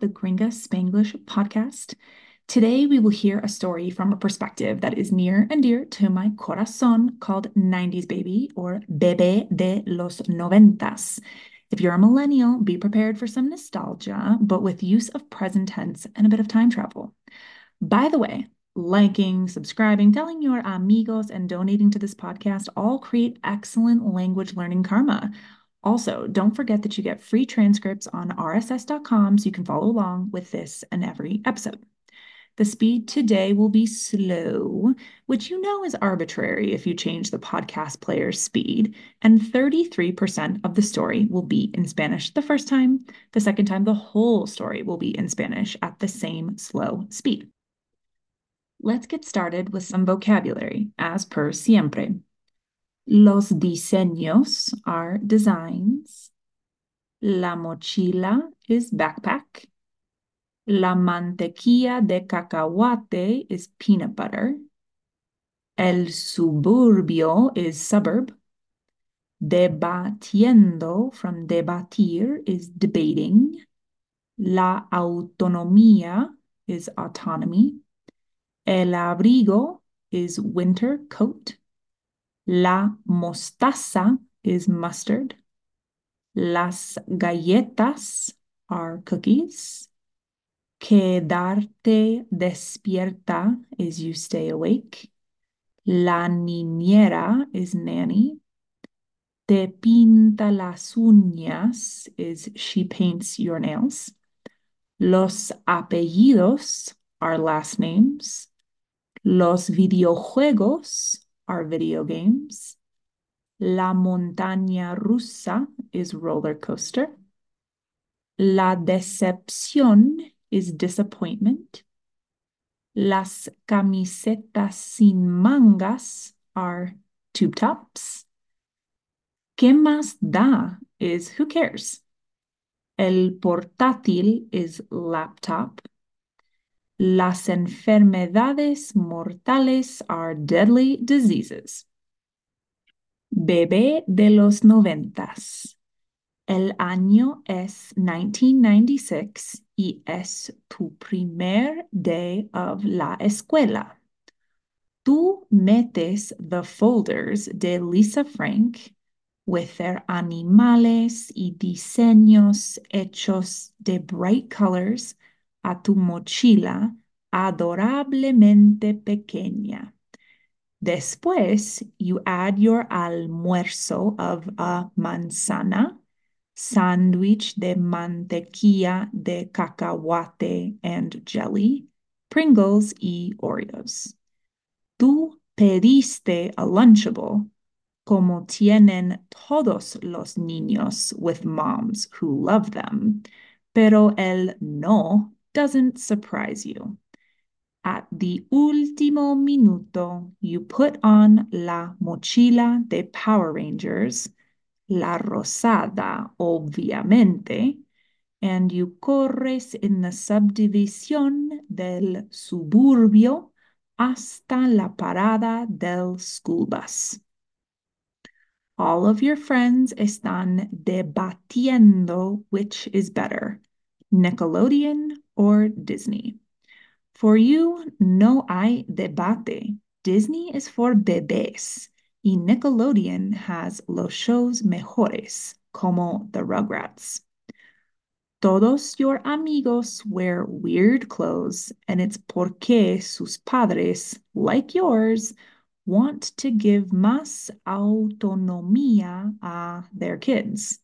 the Gringa Spanglish podcast. Today we will hear a story from a perspective that is near and dear to my corazón called 90s Baby or Bebé de los Noventas. If you're a millennial, be prepared for some nostalgia, but with use of present tense and a bit of time travel. By the way, liking, subscribing, telling your amigos, and donating to this podcast all create excellent language learning karma. Also, don't forget that you get free transcripts on rss.com so you can follow along with this and every episode. The speed today will be slow, which you know is arbitrary if you change the podcast player's speed, and 33% of the story will be in Spanish the first time. The second time, the whole story will be in Spanish at the same slow speed. Let's get started with some vocabulary, as per siempre. Los diseños are designs. La mochila is backpack. La mantequilla de cacahuate is peanut butter. El suburbio is suburb. Debatiendo from debatir is debating. La autonomía is autonomy. El abrigo is winter coat. La mostaza is mustard. Las galletas are cookies. Quedarte despierta is you stay awake. La niñera is nanny. Te pinta las uñas is she paints your nails. Los apellidos are last names. Los videojuegos are video games. La montaña rusa is roller coaster. La decepción is disappointment. Las camisetas sin mangas are tube tops. ¿Qué más da is who cares? El portátil is laptop. Las enfermedades mortales are deadly diseases. Bebé de los noventas. El año es 1996 y es tu primer day of la escuela. Tú metes the folders de Lisa Frank with their animales y diseños hechos de bright colors a tu mochila adorablemente pequeña. Después, you add your almuerzo of a manzana, sandwich de mantequilla de cacahuate and jelly, Pringles y Oreos. Tú pediste a Lunchable como tienen todos los niños with moms who love them, pero el no doesn't surprise you. At the último minuto, you put on la mochila de Power Rangers, la rosada, obviamente, and you corres in the subdivisión del suburbio hasta la parada del school bus. All of your friends están debatiendo which is better, Nickelodeon or Disney. For you, no hay debate. Disney is for bebés y Nickelodeon has los shows mejores, como the Rugrats. Todos your amigos wear weird clothes, and it's porque sus padres, like yours, want to give más autonomía a their kids.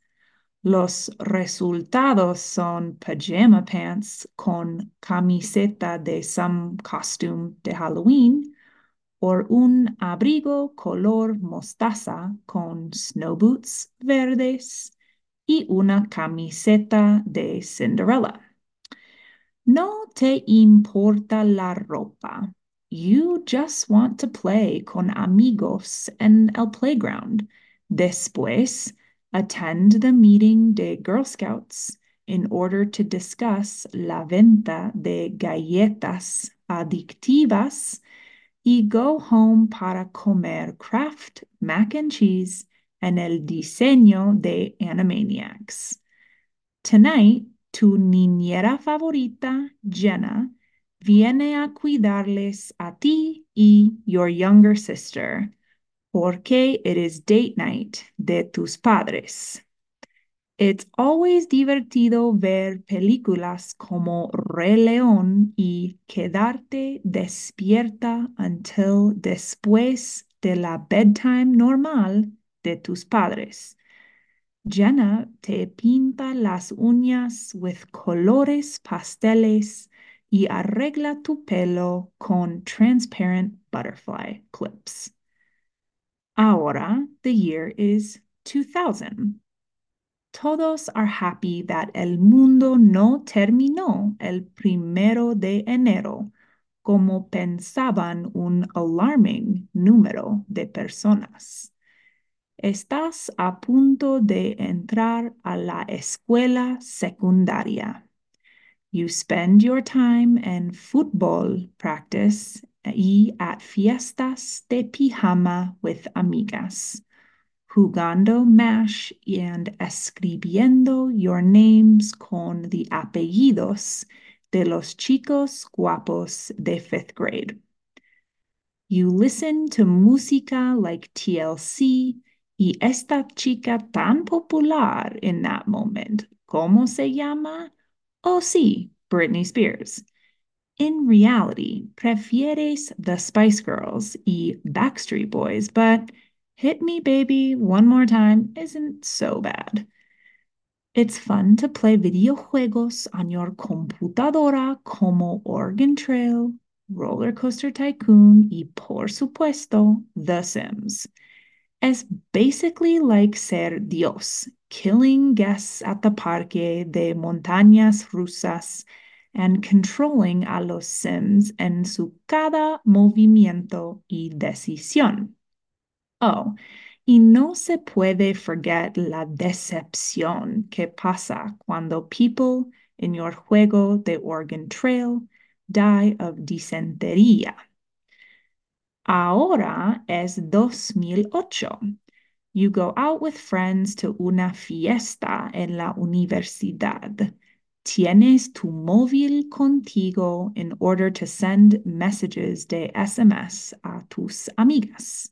Los resultados son pajama pants con camiseta de some costume de Halloween o un abrigo color mostaza con snow boots verdes y una camiseta de Cinderella. No te importa la ropa. You just want to play con amigos en el playground. Después, attend the meeting de Girl Scouts in order to discuss la venta de galletas adictivas y go home para comer Kraft mac and cheese and el diseño de Animaniacs. Tonight, tu niñera favorita, Jenna, viene a cuidarles a ti y your younger sister, porque it is date night de tus padres. It's always divertido ver películas como Rey León y quedarte despierta until después de la bedtime normal de tus padres. Jenna te pinta las uñas with colores pasteles y arregla tu pelo con transparent butterfly clips. Ahora, the year is 2000. Todos are happy that el mundo no terminó el primero de enero, como pensaban un alarming número de personas. Estás a punto de entrar a la escuela secundaria. You spend your time in football practice y at fiestas de pijama with amigas jugando MASH and escribiendo your names con the apellidos de los chicos guapos de fifth grade. You listen to música like TLC y esta chica tan popular in that moment, ¿cómo se llama? Oh, sí, Britney Spears. In reality, prefieres the Spice Girls y Backstreet Boys, but Hit Me Baby One More Time isn't so bad. It's fun to play videojuegos on your computadora como Oregon Trail, Roller Coaster Tycoon y por supuesto The Sims. Es basically like ser Dios, killing guests at the parque de montañas rusas and controlling a los Sims en su cada movimiento y decisión. Oh, y no se puede forget la decepción que pasa cuando people in your juego de Oregon Trail die of dysentería. Ahora es 2008. You go out with friends to una fiesta en la universidad. Tienes tu móvil contigo in order to send messages de SMS a tus amigas.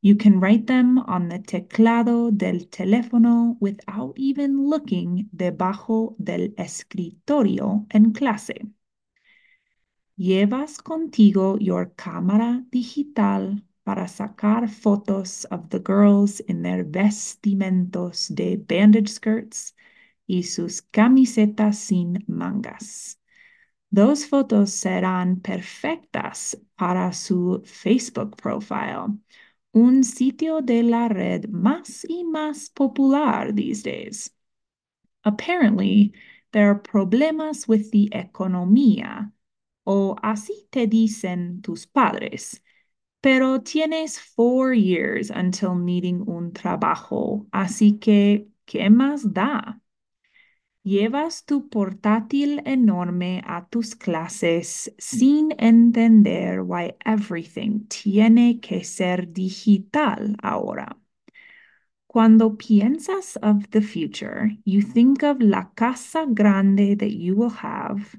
You can write them on the teclado del teléfono without even looking debajo del escritorio en clase. Llevas contigo your cámara digital para sacar fotos of the girls in their vestimentos de bandage skirts y sus camisetas sin mangas. Dos fotos serán perfectas para su Facebook profile un sitio de la red más y más popular these days. Apparently, there are problemas with the economía, o así te dicen tus padres, pero tienes four years until needing un trabajo, así que, ¿qué más da? Llevas tu portátil enorme a tus clases sin entender why everything tiene que ser digital ahora. Cuando piensas of the future, you think of la casa grande that you will have,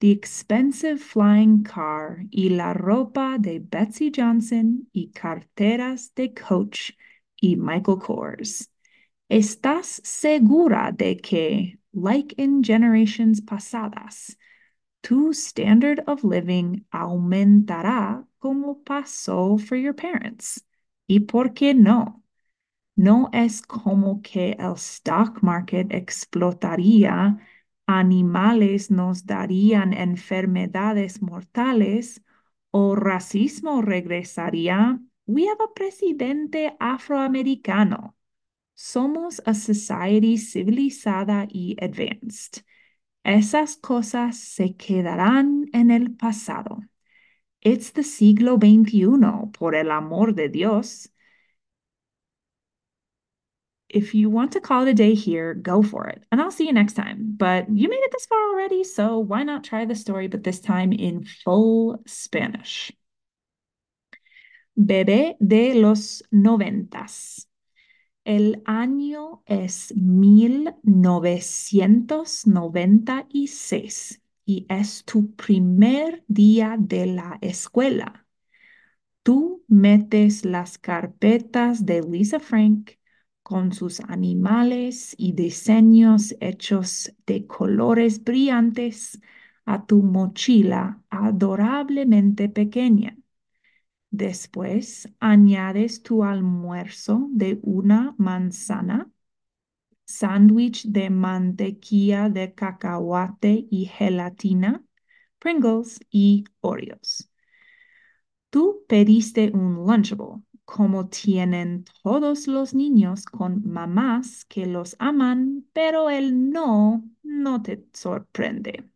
the expensive flying car y la ropa de Betsy Johnson y carteras de Coach y Michael Kors. ¿Estás segura de que like in generations pasadas, tu standard of living aumentará como pasó for your parents. ¿Y por qué no? No es como que el stock market explotaría, animales nos darían enfermedades mortales o racismo regresaría. We have a presidente afroamericano. Somos a society civilizada y advanced. Esas cosas se quedarán en el pasado. It's the siglo XXI, por el amor de Dios. If you want to call it a day here, go for it. And I'll see you next time. But you made it this far already, so why not try the story, but this time in full Spanish? Bebé de los noventas. El año es 1996 y es tu primer día de la escuela. Tú metes las carpetas de Lisa Frank con sus animales y diseños hechos de colores brillantes a tu mochila adorablemente pequeña. Después añades tu almuerzo de una manzana, sándwich de mantequilla de cacahuate y gelatina, Pringles y Oreos. Tú pediste un Lunchable, como tienen todos los niños con mamás que los aman, pero el no no te sorprende.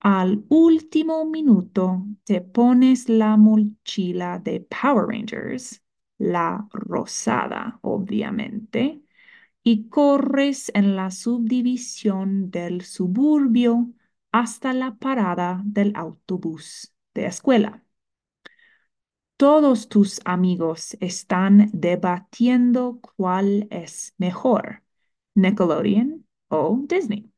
Al último minuto te pones la mochila de Power Rangers, la rosada, obviamente, y corres en la subdivisión del suburbio hasta la parada del autobús de escuela. Todos tus amigos están debatiendo cuál es mejor, Nickelodeon o Disney.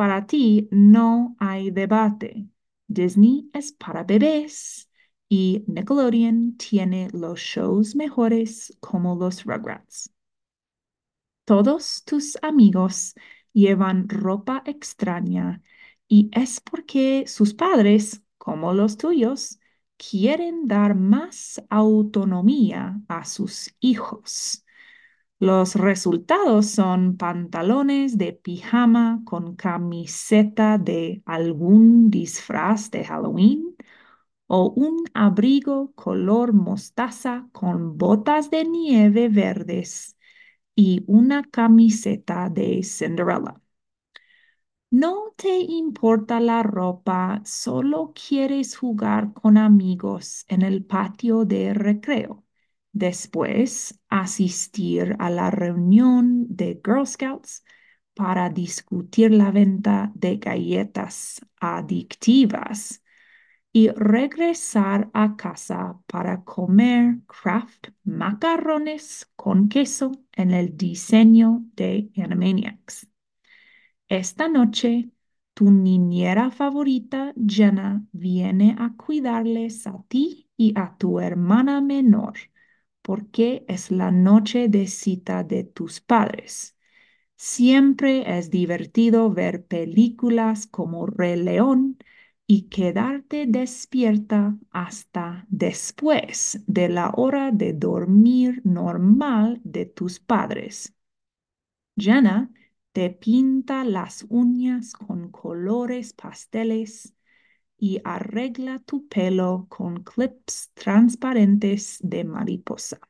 Para ti no hay debate. Disney es para bebés y Nickelodeon tiene los shows mejores como los Rugrats. Todos tus amigos llevan ropa extraña y es porque sus padres, como los tuyos, quieren dar más autonomía a sus hijos. Los resultados son pantalones de pijama con camiseta de algún disfraz de Halloween o un abrigo color mostaza con botas de nieve verdes y una camiseta de Cinderella. No te importa la ropa, solo quieres jugar con amigos en el patio de recreo. Después, asistir a la reunión de Girl Scouts para discutir la venta de galletas adictivas y regresar a casa para comer craft macarrones con queso en el diseño de Animaniacs. Esta noche, tu niñera favorita, Jenna, viene a cuidarles a ti y a tu hermana menor, porque es la noche de cita de tus padres. Siempre es divertido ver películas como Rey León y quedarte despierta hasta después de la hora de dormir normal de tus padres. Jenna te pinta las uñas con colores pasteles y arregla tu pelo con clips transparentes de mariposa.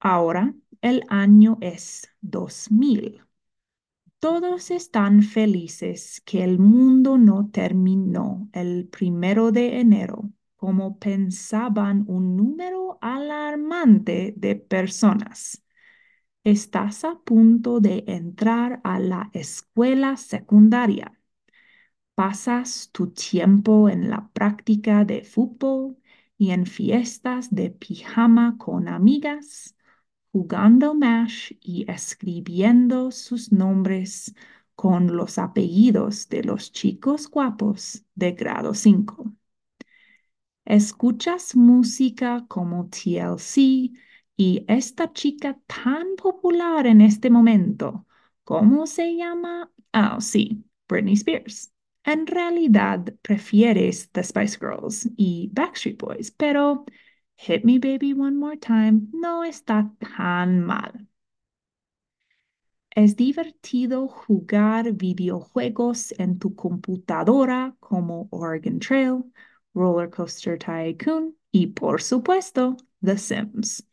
Ahora el año es 2000. Todos están felices que el mundo no terminó el primero de enero como pensaban un número alarmante de personas. Estás a punto de entrar a la escuela secundaria. Pasas tu tiempo en la práctica de fútbol y en fiestas de pijama con amigas, jugando MASH y escribiendo sus nombres con los apellidos de los chicos guapos de grado 5. Escuchas música como TLC y esta chica tan popular en este momento, ¿cómo se llama? Ah, sí, Britney Spears. En realidad prefieres The Spice Girls y Backstreet Boys, pero Hit Me Baby One More Time no está tan mal. Es divertido jugar videojuegos en tu computadora como Oregon Trail, Roller Coaster Tycoon y por supuesto The Sims.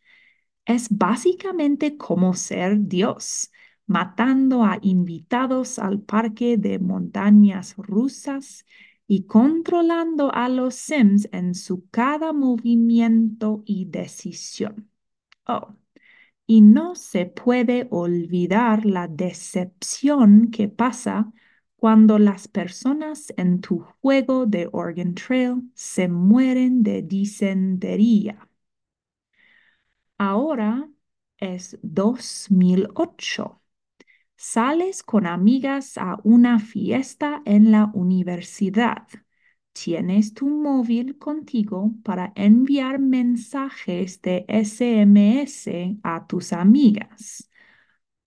Es básicamente como ser Dios, matando a invitados al parque de montañas rusas y controlando a los Sims en su cada movimiento y decisión. Oh, y no se puede olvidar la decepción que pasa cuando las personas en tu juego de Oregon Trail se mueren de disentería. Ahora es 2008. Sales con amigas a una fiesta en la universidad. Tienes tu móvil contigo para enviar mensajes de SMS a tus amigas.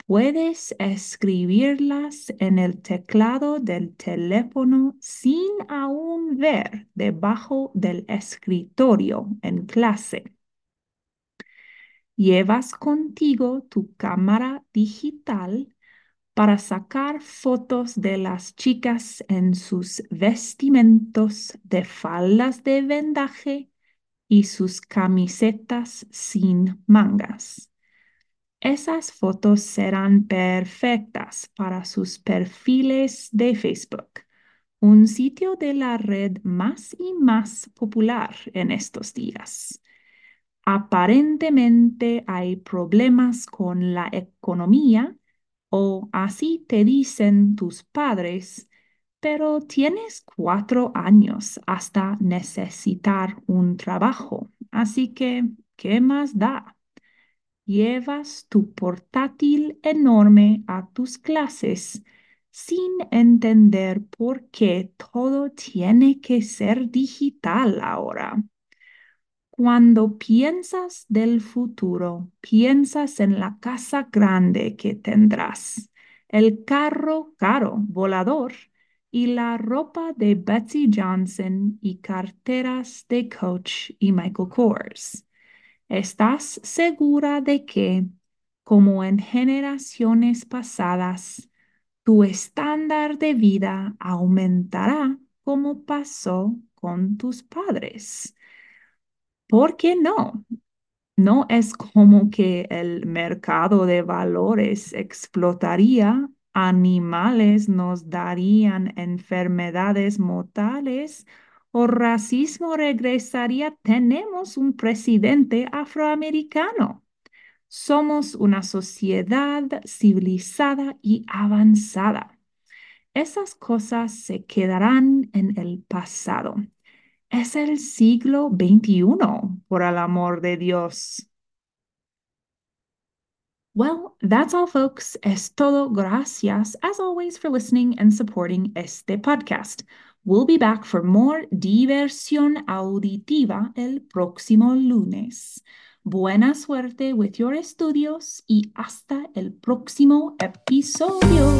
Puedes escribirlas en el teclado del teléfono sin aún ver debajo del escritorio en clase. Llevas contigo tu cámara digital para sacar fotos de las chicas en sus vestimentos de faldas de vendaje y sus camisetas sin mangas. Esas fotos serán perfectas para sus perfiles de Facebook, un sitio de la red más y más popular en estos días. Aparentemente hay problemas con la economía o así te dicen tus padres, pero tienes cuatro años hasta necesitar un trabajo, así que, ¿qué más da? Llevas tu portátil enorme a tus clases sin entender por qué todo tiene que ser digital ahora. Cuando piensas del futuro, piensas en la casa grande que tendrás, el carro caro volador y la ropa de Betsy Johnson y carteras de Coach y Michael Kors. ¿Estás segura de que, como en generaciones pasadas, tu estándar de vida aumentará como pasó con tus padres? ¿Por qué no? No es como que el mercado de valores explotaría, animales nos darían enfermedades mortales o racismo regresaría. Tenemos un presidente afroamericano. Somos una sociedad civilizada y avanzada. Esas cosas se quedarán en el pasado. Es el siglo XXI, por el amor de Dios. Well, that's all, folks. Es todo. Gracias, as always, for listening and supporting este podcast. We'll be back for more diversión auditiva el próximo lunes. Buena suerte with your estudios y hasta el próximo episodio.